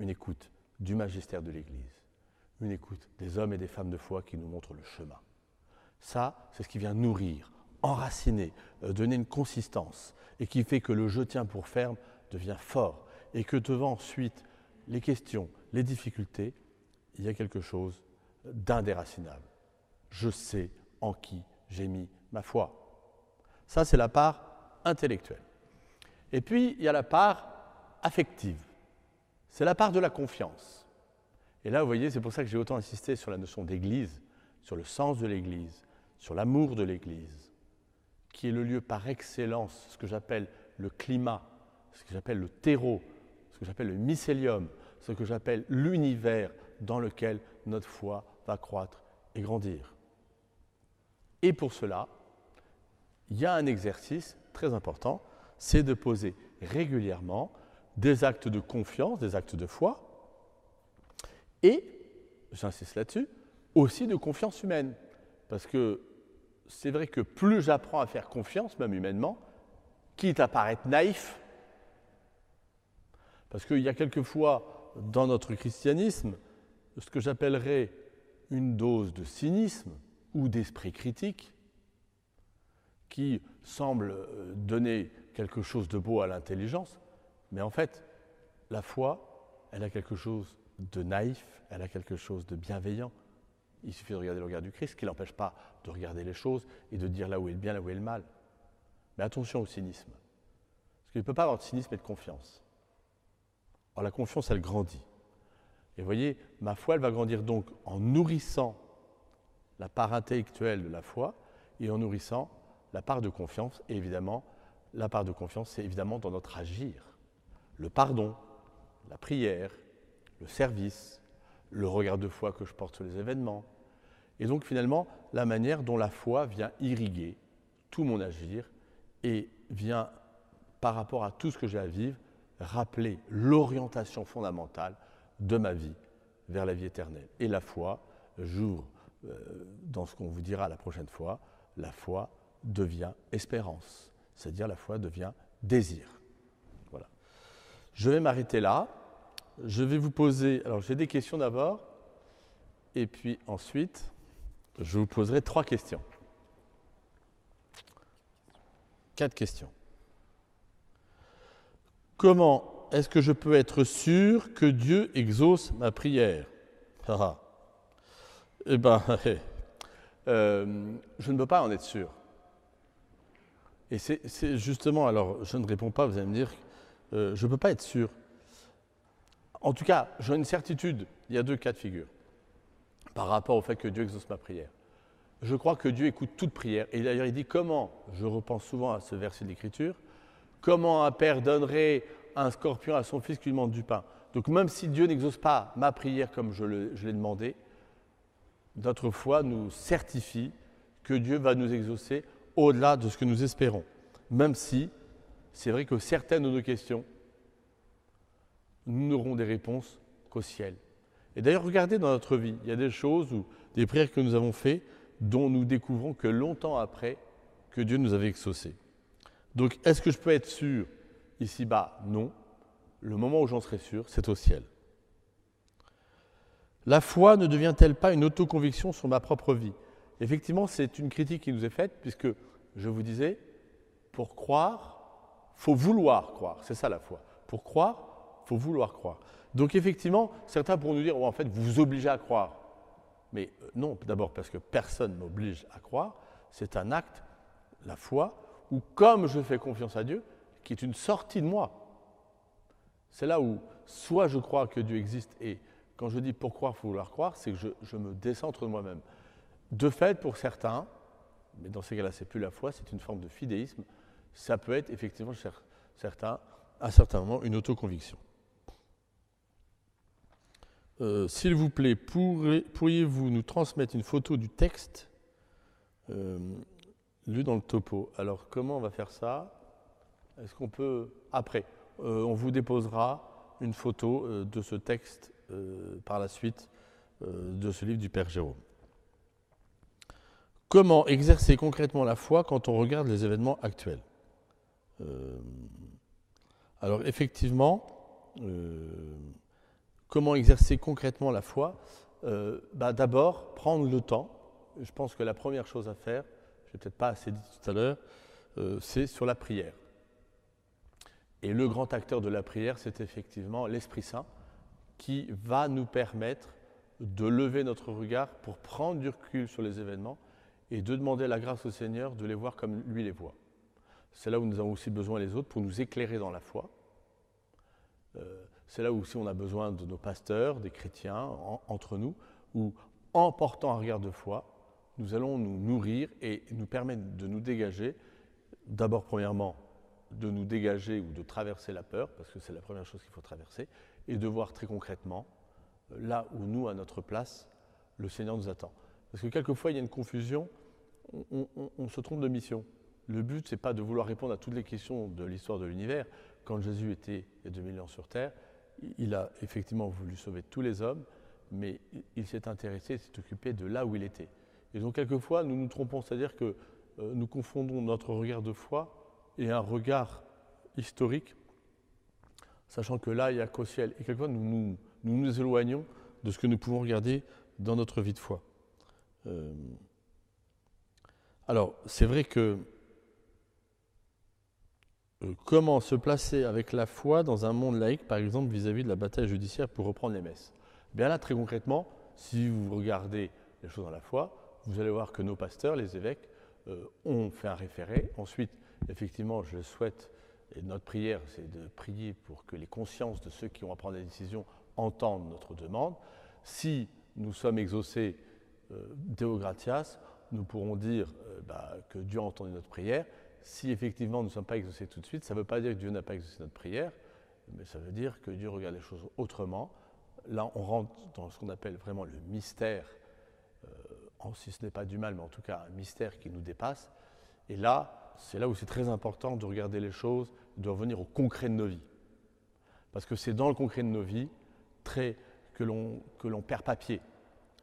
Une écoute du magistère de l'Église. Une écoute des hommes et des femmes de foi qui nous montrent le chemin. Ça, c'est ce qui vient nourrir, enraciner, euh, donner une consistance et qui fait que le je tiens pour ferme devient fort et que devant ensuite les questions, les difficultés, il y a quelque chose d'indéracinable. Je sais en qui j'ai mis ma foi. Ça, c'est la part intellectuelle. Et puis, il y a la part affective. C'est la part de la confiance. Et là, vous voyez, c'est pour ça que j'ai autant insisté sur la notion d'Église, sur le sens de l'Église, sur l'amour de l'Église, qui est le lieu par excellence, ce que j'appelle le climat, ce que j'appelle le terreau, ce que j'appelle le mycélium, ce que j'appelle l'univers dans lequel notre foi va croître et grandir. Et pour cela, il y a un exercice très important, c'est de poser régulièrement des actes de confiance, des actes de foi, et, j'insiste là-dessus, aussi de confiance humaine. Parce que c'est vrai que plus j'apprends à faire confiance, même humainement, quitte à paraître naïf, parce qu'il y a quelquefois dans notre christianisme ce que j'appellerais une dose de cynisme ou d'esprit critique qui semble euh, donner quelque chose de beau à l'intelligence, mais en fait, la foi, elle a quelque chose de naïf, elle a quelque chose de bienveillant. Il suffit de regarder le regard du Christ, qui n'empêche pas de regarder les choses et de dire là où est le bien, là où est le mal. Mais attention au cynisme. Parce qu'il ne peut pas avoir de cynisme et de confiance. Or, la confiance, elle grandit. Et vous voyez, ma foi, elle va grandir donc en nourrissant la part intellectuelle de la foi et en nourrissant la part de confiance. Et évidemment, la part de confiance, c'est évidemment dans notre agir. Le pardon, la prière, le service, le regard de foi que je porte sur les événements. Et donc finalement, la manière dont la foi vient irriguer tout mon agir et vient, par rapport à tout ce que j'ai à vivre, rappeler l'orientation fondamentale de ma vie vers la vie éternelle. Et la foi, jour, euh, dans ce qu'on vous dira la prochaine fois, la foi devient espérance, c'est-à-dire la foi devient désir. Je vais m'arrêter là. Je vais vous poser, alors j'ai des questions d'abord, et puis ensuite, je vous poserai trois questions. Quatre questions. Comment est-ce que je peux être sûr que Dieu exauce ma prière? Eh bien, euh, je ne peux pas en être sûr. Et c'est justement, alors je ne réponds pas, vous allez me dire, euh, je ne peux pas être sûr. En tout cas, j'ai une certitude, il y a deux cas de figure par rapport au fait que Dieu exauce ma prière. Je crois que Dieu écoute toute prière. Et d'ailleurs, il dit comment, je repense souvent à ce verset de l'Écriture, comment un père donnerait un scorpion à son fils qui lui demande du pain? Donc même si Dieu n'exauce pas ma prière comme je l'ai demandé, notre foi nous certifie que Dieu va nous exaucer au-delà de ce que nous espérons. Même si c'est vrai que certaines de nos questions, nous n'aurons des réponses qu'au ciel. Et d'ailleurs, regardez dans notre vie, il y a des choses ou des prières que nous avons faites dont nous découvrons que longtemps après que Dieu nous avait exaucés. Donc, est-ce que je peux être sûr ici-bas Non. Le moment où j'en serai sûr, c'est au ciel. La foi ne devient-elle pas une autoconviction sur ma propre vie? Effectivement, c'est une critique qui nous est faite, puisque je vous disais, pour croire, faut vouloir croire. C'est ça la foi. Pour croire, faut vouloir croire. Donc effectivement, certains pourront nous dire, oh, en fait, vous vous obligez à croire. Mais euh, non, d'abord parce que personne m'oblige à croire. C'est un acte, la foi, où comme je fais confiance à Dieu, qui est une sortie de moi. C'est là où soit je crois que Dieu existe, et quand je dis pour croire, faut vouloir croire, c'est que je, je me décentre de moi-même. De fait, pour certains, mais dans ces cas-là, c'est plus la foi, c'est une forme de fidéisme. Ça peut être effectivement certains, à certains moments, une autoconviction. Euh, s'il vous plaît, pourriez-vous nous transmettre une photo du texte euh, lu dans le topo? Alors, comment on va faire ça? Est-ce qu'on peut. Après, euh, on vous déposera une photo de ce texte par la suite de ce livre du Père Jérôme? Comment exercer concrètement la foi quand on regarde les événements actuels? Alors effectivement, euh, comment exercer concrètement la foi? Euh, bah, D'abord, prendre le temps. Je pense que la première chose à faire, je n'ai peut-être pas assez dit tout à l'heure, c'est sur la prière. Et le grand acteur de la prière, c'est effectivement l'Esprit Saint qui va nous permettre de lever notre regard pour prendre du recul sur les événements et de demander la grâce au Seigneur de les voir comme lui les voit. C'est là où nous avons aussi besoin les autres pour nous éclairer dans la foi. Euh, c'est là où aussi on a besoin de nos pasteurs, des chrétiens, entre nous, où en portant un regard de foi, nous allons nous nourrir et nous permettre de nous dégager, d'abord premièrement, de nous dégager ou de traverser la peur, parce que c'est la première chose qu'il faut traverser, et de voir très concrètement euh, là où nous, à notre place, le Seigneur nous attend. Parce que quelquefois, il y a une confusion, on, se trompe de mission. Le but, ce n'est pas de vouloir répondre à toutes les questions de l'histoire de l'univers. Quand Jésus était il y a 2000 ans sur Terre, il a effectivement voulu sauver tous les hommes, mais il s'est intéressé, il s'est occupé de là où il était. Et donc, quelquefois, nous nous trompons, c'est-à-dire que euh, nous confondons notre regard de foi et un regard historique, sachant que là, il n'y a qu'au ciel. Et quelquefois, nous nous, nous nous éloignons de ce que nous pouvons regarder dans notre vie de foi. Euh, alors, c'est vrai que comment se placer avec la foi dans un monde laïque, par exemple vis-à-vis de la bataille judiciaire pour reprendre les messes Bien là, très concrètement, si vous regardez les choses dans la foi, vous allez voir que nos pasteurs, les évêques, euh, ont fait un référé. Ensuite, effectivement, je souhaite, et notre prière, c'est de prier pour que les consciences de ceux qui ont à prendre la décision entendent notre demande. Si nous sommes exaucés euh, Deo gratias, nous pourrons dire bah, que Dieu a entendu notre prière si effectivement nous ne sommes pas exaucés tout de suite, ça ne veut pas dire que Dieu n'a pas exaucé notre prière, mais ça veut dire que Dieu regarde les choses autrement. Là, on rentre dans ce qu'on appelle vraiment le mystère, euh, si ce n'est pas du mal, mais en tout cas un mystère qui nous dépasse. Et là, c'est là où c'est très important de regarder les choses, de revenir au concret de nos vies. Parce que c'est dans le concret de nos vies très, que l'on perd papier.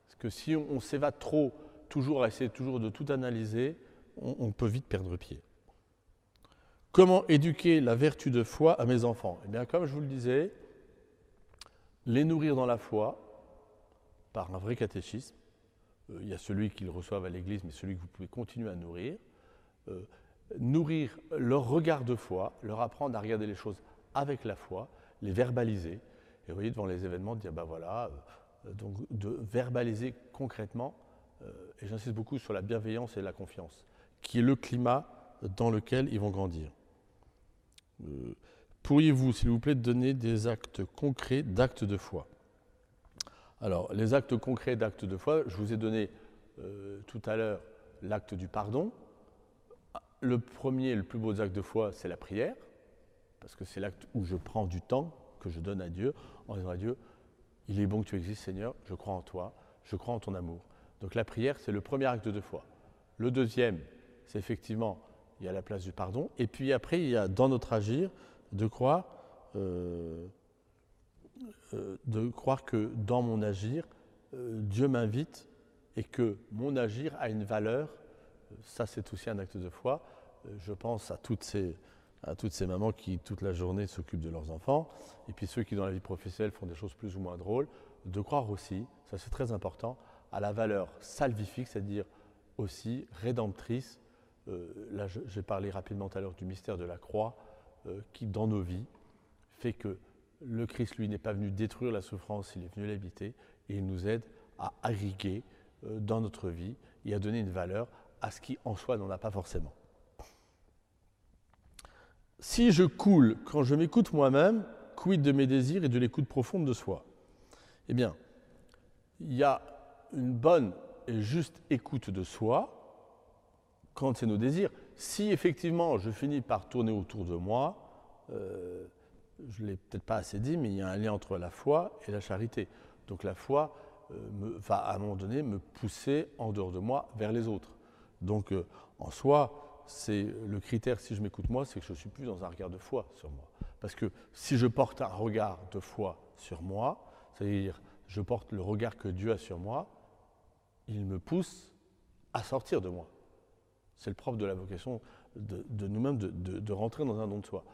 Parce que si on, s'évade trop, toujours à essayer toujours de tout analyser, on peut vite perdre pied. Comment éduquer la vertu de foi à mes enfants Eh bien, comme je vous le disais, les nourrir dans la foi par un vrai catéchisme. Euh, il y a celui qu'ils reçoivent à l'Église, mais celui que vous pouvez continuer à nourrir. Euh, nourrir leur regard de foi, leur apprendre à regarder les choses avec la foi, les verbaliser. Et vous voyez, devant les événements, dire, ben voilà, euh, donc de verbaliser concrètement, et j'insiste beaucoup sur la bienveillance et la confiance, qui est le climat dans lequel ils vont grandir. Euh, pourriez-vous, s'il vous plaît, donner des actes concrets d'actes de foi? Alors, les actes concrets d'actes de foi, je vous ai donné euh, tout à l'heure l'acte du pardon. Le premier, le plus beau acte de foi, c'est la prière, parce que c'est l'acte où je prends du temps que je donne à Dieu en disant à Dieu, il est bon que tu existes Seigneur, je crois en toi, je crois en ton amour. Donc la prière, c'est le premier acte de foi. Le deuxième, c'est effectivement il y a la place du pardon. Et puis après, il y a dans notre agir de croire, euh, euh, de croire que dans mon agir, euh, Dieu m'invite et que mon agir a une valeur. Ça, c'est aussi un acte de foi. je pense à toutes ces, à toutes ces mamans qui, toute la journée, s'occupent de leurs enfants, et puis ceux qui, dans la vie professionnelle, font des choses plus ou moins drôles, de croire aussi, ça c'est très important, à la valeur salvifique, c'est-à-dire aussi rédemptrice là j'ai parlé rapidement tout à l'heure du mystère de la croix, euh, qui dans nos vies fait que le Christ, lui, n'est pas venu détruire la souffrance, il est venu l'habiter, et il nous aide à agriguer euh, dans notre vie et à donner une valeur à ce qui en soi n'en a pas forcément. Si je coule quand je m'écoute moi-même, quid de mes désirs et de l'écoute profonde de soi? Eh bien, il y a une bonne et juste écoute de soi, quand c'est nos désirs. Si effectivement je finis par tourner autour de moi, euh, je ne l'ai peut-être pas assez dit, mais il y a un lien entre la foi et la charité. Donc la foi euh, me, va à un moment donné me pousser en dehors de moi vers les autres. Donc euh, en soi, c'est le critère, si je m'écoute moi, c'est que je ne suis plus dans un regard de foi sur moi. Parce que si je porte un regard de foi sur moi, c'est-à-dire je porte le regard que Dieu a sur moi, il me pousse à sortir de moi. C'est le propre de la vocation de, nous-mêmes de, rentrer dans un don de soi.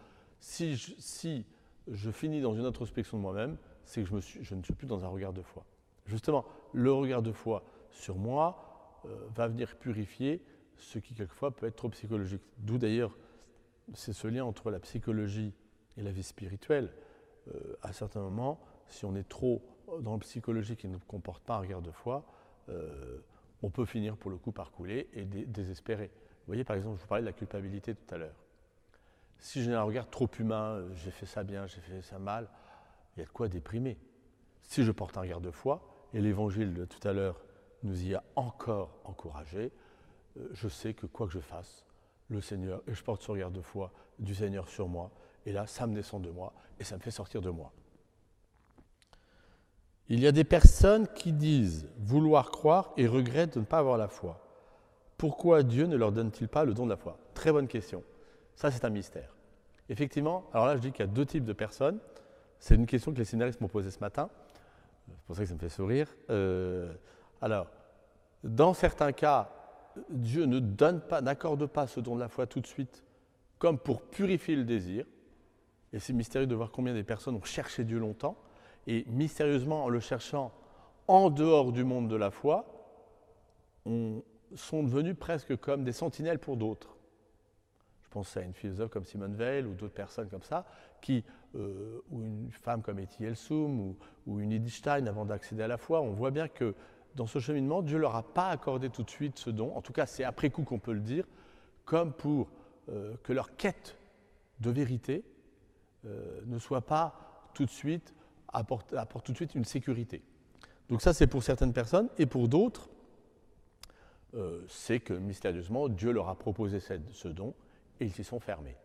Si je, finis dans une introspection de moi-même, c'est que je, ne suis plus dans un regard de foi. Justement, le regard de foi sur moi euh, va venir purifier ce qui quelquefois peut être trop psychologique. D'où d'ailleurs, c'est ce lien entre la psychologie et la vie spirituelle. Euh, à certains moments, si on est trop dans le psychologie qui ne comporte pas un regard de foi, euh, on peut finir pour le coup par couler et désespérer. Vous voyez, par exemple, je vous parlais de la culpabilité tout à l'heure. Si j'ai un regard trop humain, euh, j'ai fait ça bien, j'ai fait ça mal, il y a de quoi déprimer. Si je porte un regard de foi, et l'évangile de tout à l'heure nous y a encore encouragé, euh, je sais que quoi que je fasse, le Seigneur, et je porte ce regard de foi du Seigneur sur moi, et là, ça me descend de moi, et ça me fait sortir de moi. Il y a des personnes qui disent vouloir croire et regrettent de ne pas avoir la foi. Pourquoi Dieu ne leur donne-t-il pas le don de la foi? Très bonne question. Ça, c'est un mystère. Effectivement, alors là, je dis qu'il y a deux types de personnes. C'est une question que les scénaristes m'ont posée ce matin. C'est pour ça que ça me fait sourire. Euh, alors, dans certains cas, Dieu ne donne pas, n'accorde pas ce don de la foi tout de suite, comme pour purifier le désir. Et c'est mystérieux de voir combien des personnes ont cherché Dieu longtemps, et mystérieusement, en le cherchant en dehors du monde de la foi, on, sont devenus presque comme des sentinelles pour d'autres. Je pense à une philosophe comme Simone Veil ou d'autres personnes comme ça, qui, euh, ou une femme comme Etty Elsum ou, une Edith Stein avant d'accéder à la foi, on voit bien que dans ce cheminement, Dieu ne leur a pas accordé tout de suite ce don, en tout cas c'est après coup qu'on peut le dire, comme pour euh, que leur quête de vérité euh, ne soit pas tout de suite, apporte, tout de suite une sécurité. Donc ça c'est pour certaines personnes, et pour d'autres, euh, c'est que mystérieusement, Dieu leur a proposé ce don et ils s'y sont fermés.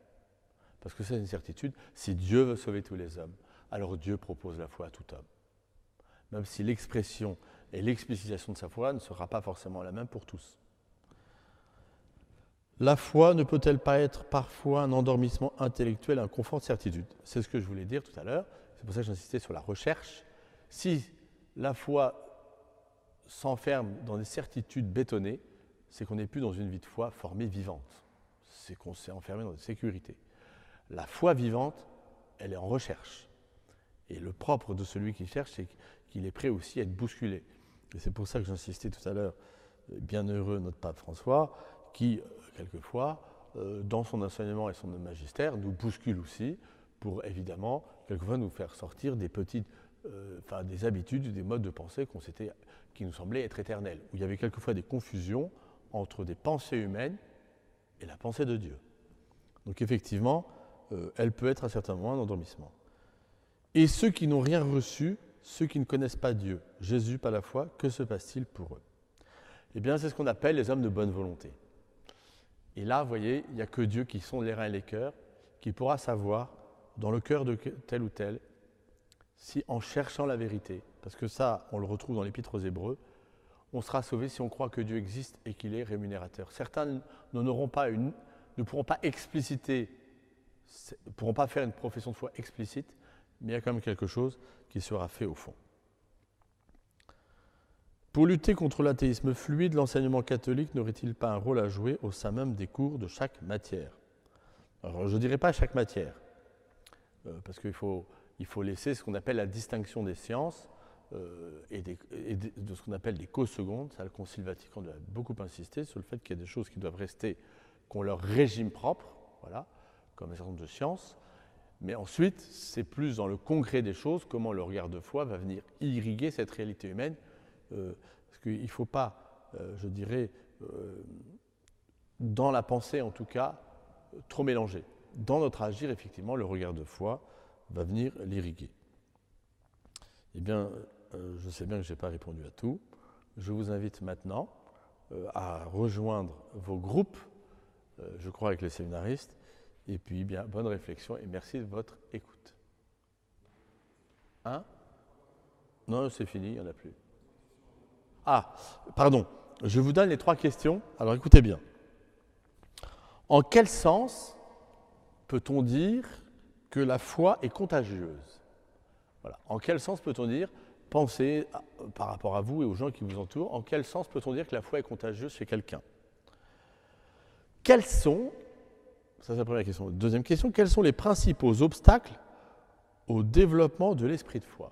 Parce que c'est une certitude, si Dieu veut sauver tous les hommes, alors Dieu propose la foi à tout homme. Même si l'expression et l'explicitation de sa foi ne sera pas forcément la même pour tous. La foi ne peut-elle pas être parfois un endormissement intellectuel, un confort de certitude? C'est ce que je voulais dire tout à l'heure. C'est pour ça que j'insistais sur la recherche. Si la foi s'enferme dans des certitudes bétonnées, c'est qu'on n'est plus dans une vie de foi formée vivante. C'est qu'on s'est enfermé dans des sécurités. La foi vivante, elle est en recherche. Et le propre de celui qui cherche, c'est qu'il est prêt aussi à être bousculé. Et c'est pour ça que j'insistais tout à l'heure, euh, bienheureux notre pape François, qui, euh, quelquefois, euh, dans son enseignement et son magistère, nous bouscule aussi pour, évidemment, quelquefois nous faire sortir des petites, enfin, des habitudes, des modes de pensée qui nous semblait être éternel, où il y avait quelquefois des confusions entre des pensées humaines et la pensée de Dieu. Donc effectivement, euh, elle peut être à certains moments un endormissement. Et ceux qui n'ont rien reçu, ceux qui ne connaissent pas Dieu, Jésus pas la foi, que se passe-t-il pour eux? Eh bien, c'est ce qu'on appelle les hommes de bonne volonté. Et là, vous voyez, il n'y a que Dieu qui sont les reins et les cœurs, qui pourra savoir dans le cœur de tel ou tel si en cherchant la vérité, parce que ça, on le retrouve dans l'Épître aux Hébreux, on sera sauvé si on croit que Dieu existe et qu'il est rémunérateur. Certains n'auront pas une, ne pourront pas expliciter, ne pourront pas faire une profession de foi explicite, mais il y a quand même quelque chose qui sera fait au fond. Pour lutter contre l'athéisme fluide, l'enseignement catholique n'aurait-il pas un rôle à jouer au sein même des cours de chaque matière? Alors, je ne dirais pas chaque matière, parce qu'il faut, il faut laisser ce qu'on appelle la distinction des sciences euh, et, de ce qu'on appelle des causes secondes. Ça, le Concile Vatican a beaucoup insisté sur le fait qu'il y a des choses qui doivent rester, qui ont leur régime propre, voilà, comme un certain nombre de sciences. Mais ensuite, c'est plus dans le concret des choses, comment le regard de foi va venir irriguer cette réalité humaine. Euh, parce qu'il ne faut pas, euh, je dirais, dans la pensée en tout cas, trop mélanger. Dans notre agir, effectivement, le regard de foi va venir l'irriguer. Eh bien, euh, je sais bien que je n'ai pas répondu à tout. Je vous invite maintenant euh, à rejoindre vos groupes, euh, je crois avec les séminaristes, et puis bien, bonne réflexion et merci de votre écoute. Hein? Non, c'est fini, il n'y en a plus. Ah, pardon, je vous donne les trois questions. Alors écoutez bien. En quel sens peut-on dire que la foi est contagieuse? Voilà. En quel sens peut-on dire, pensez par rapport à vous et aux gens qui vous entourent, en quel sens peut-on dire que la foi est contagieuse chez quelqu'un? Quels sont, ça c'est la première question, deuxième question, quels sont les principaux obstacles au développement de l'esprit de foi?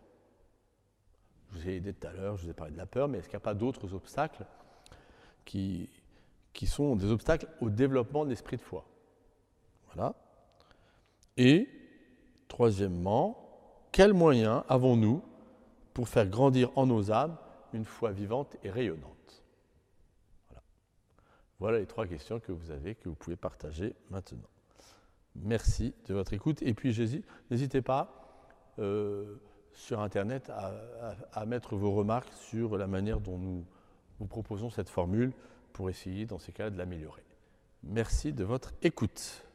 Je vous ai aidé tout à l'heure, je vous ai parlé de la peur, mais est-ce qu'il n'y a pas d'autres obstacles qui, qui sont des obstacles au développement de l'esprit de foi? Voilà. Et, troisièmement, quels moyens avons-nous pour faire grandir en nos âmes une foi vivante et rayonnante voilà. les trois questions que vous avez, que vous pouvez partager maintenant. Merci de votre écoute. Et puis, n'hésitez pas euh, sur Internet à, à, mettre vos remarques sur la manière dont nous vous proposons cette formule pour essayer, dans ces cas-là, de l'améliorer. Merci de votre écoute.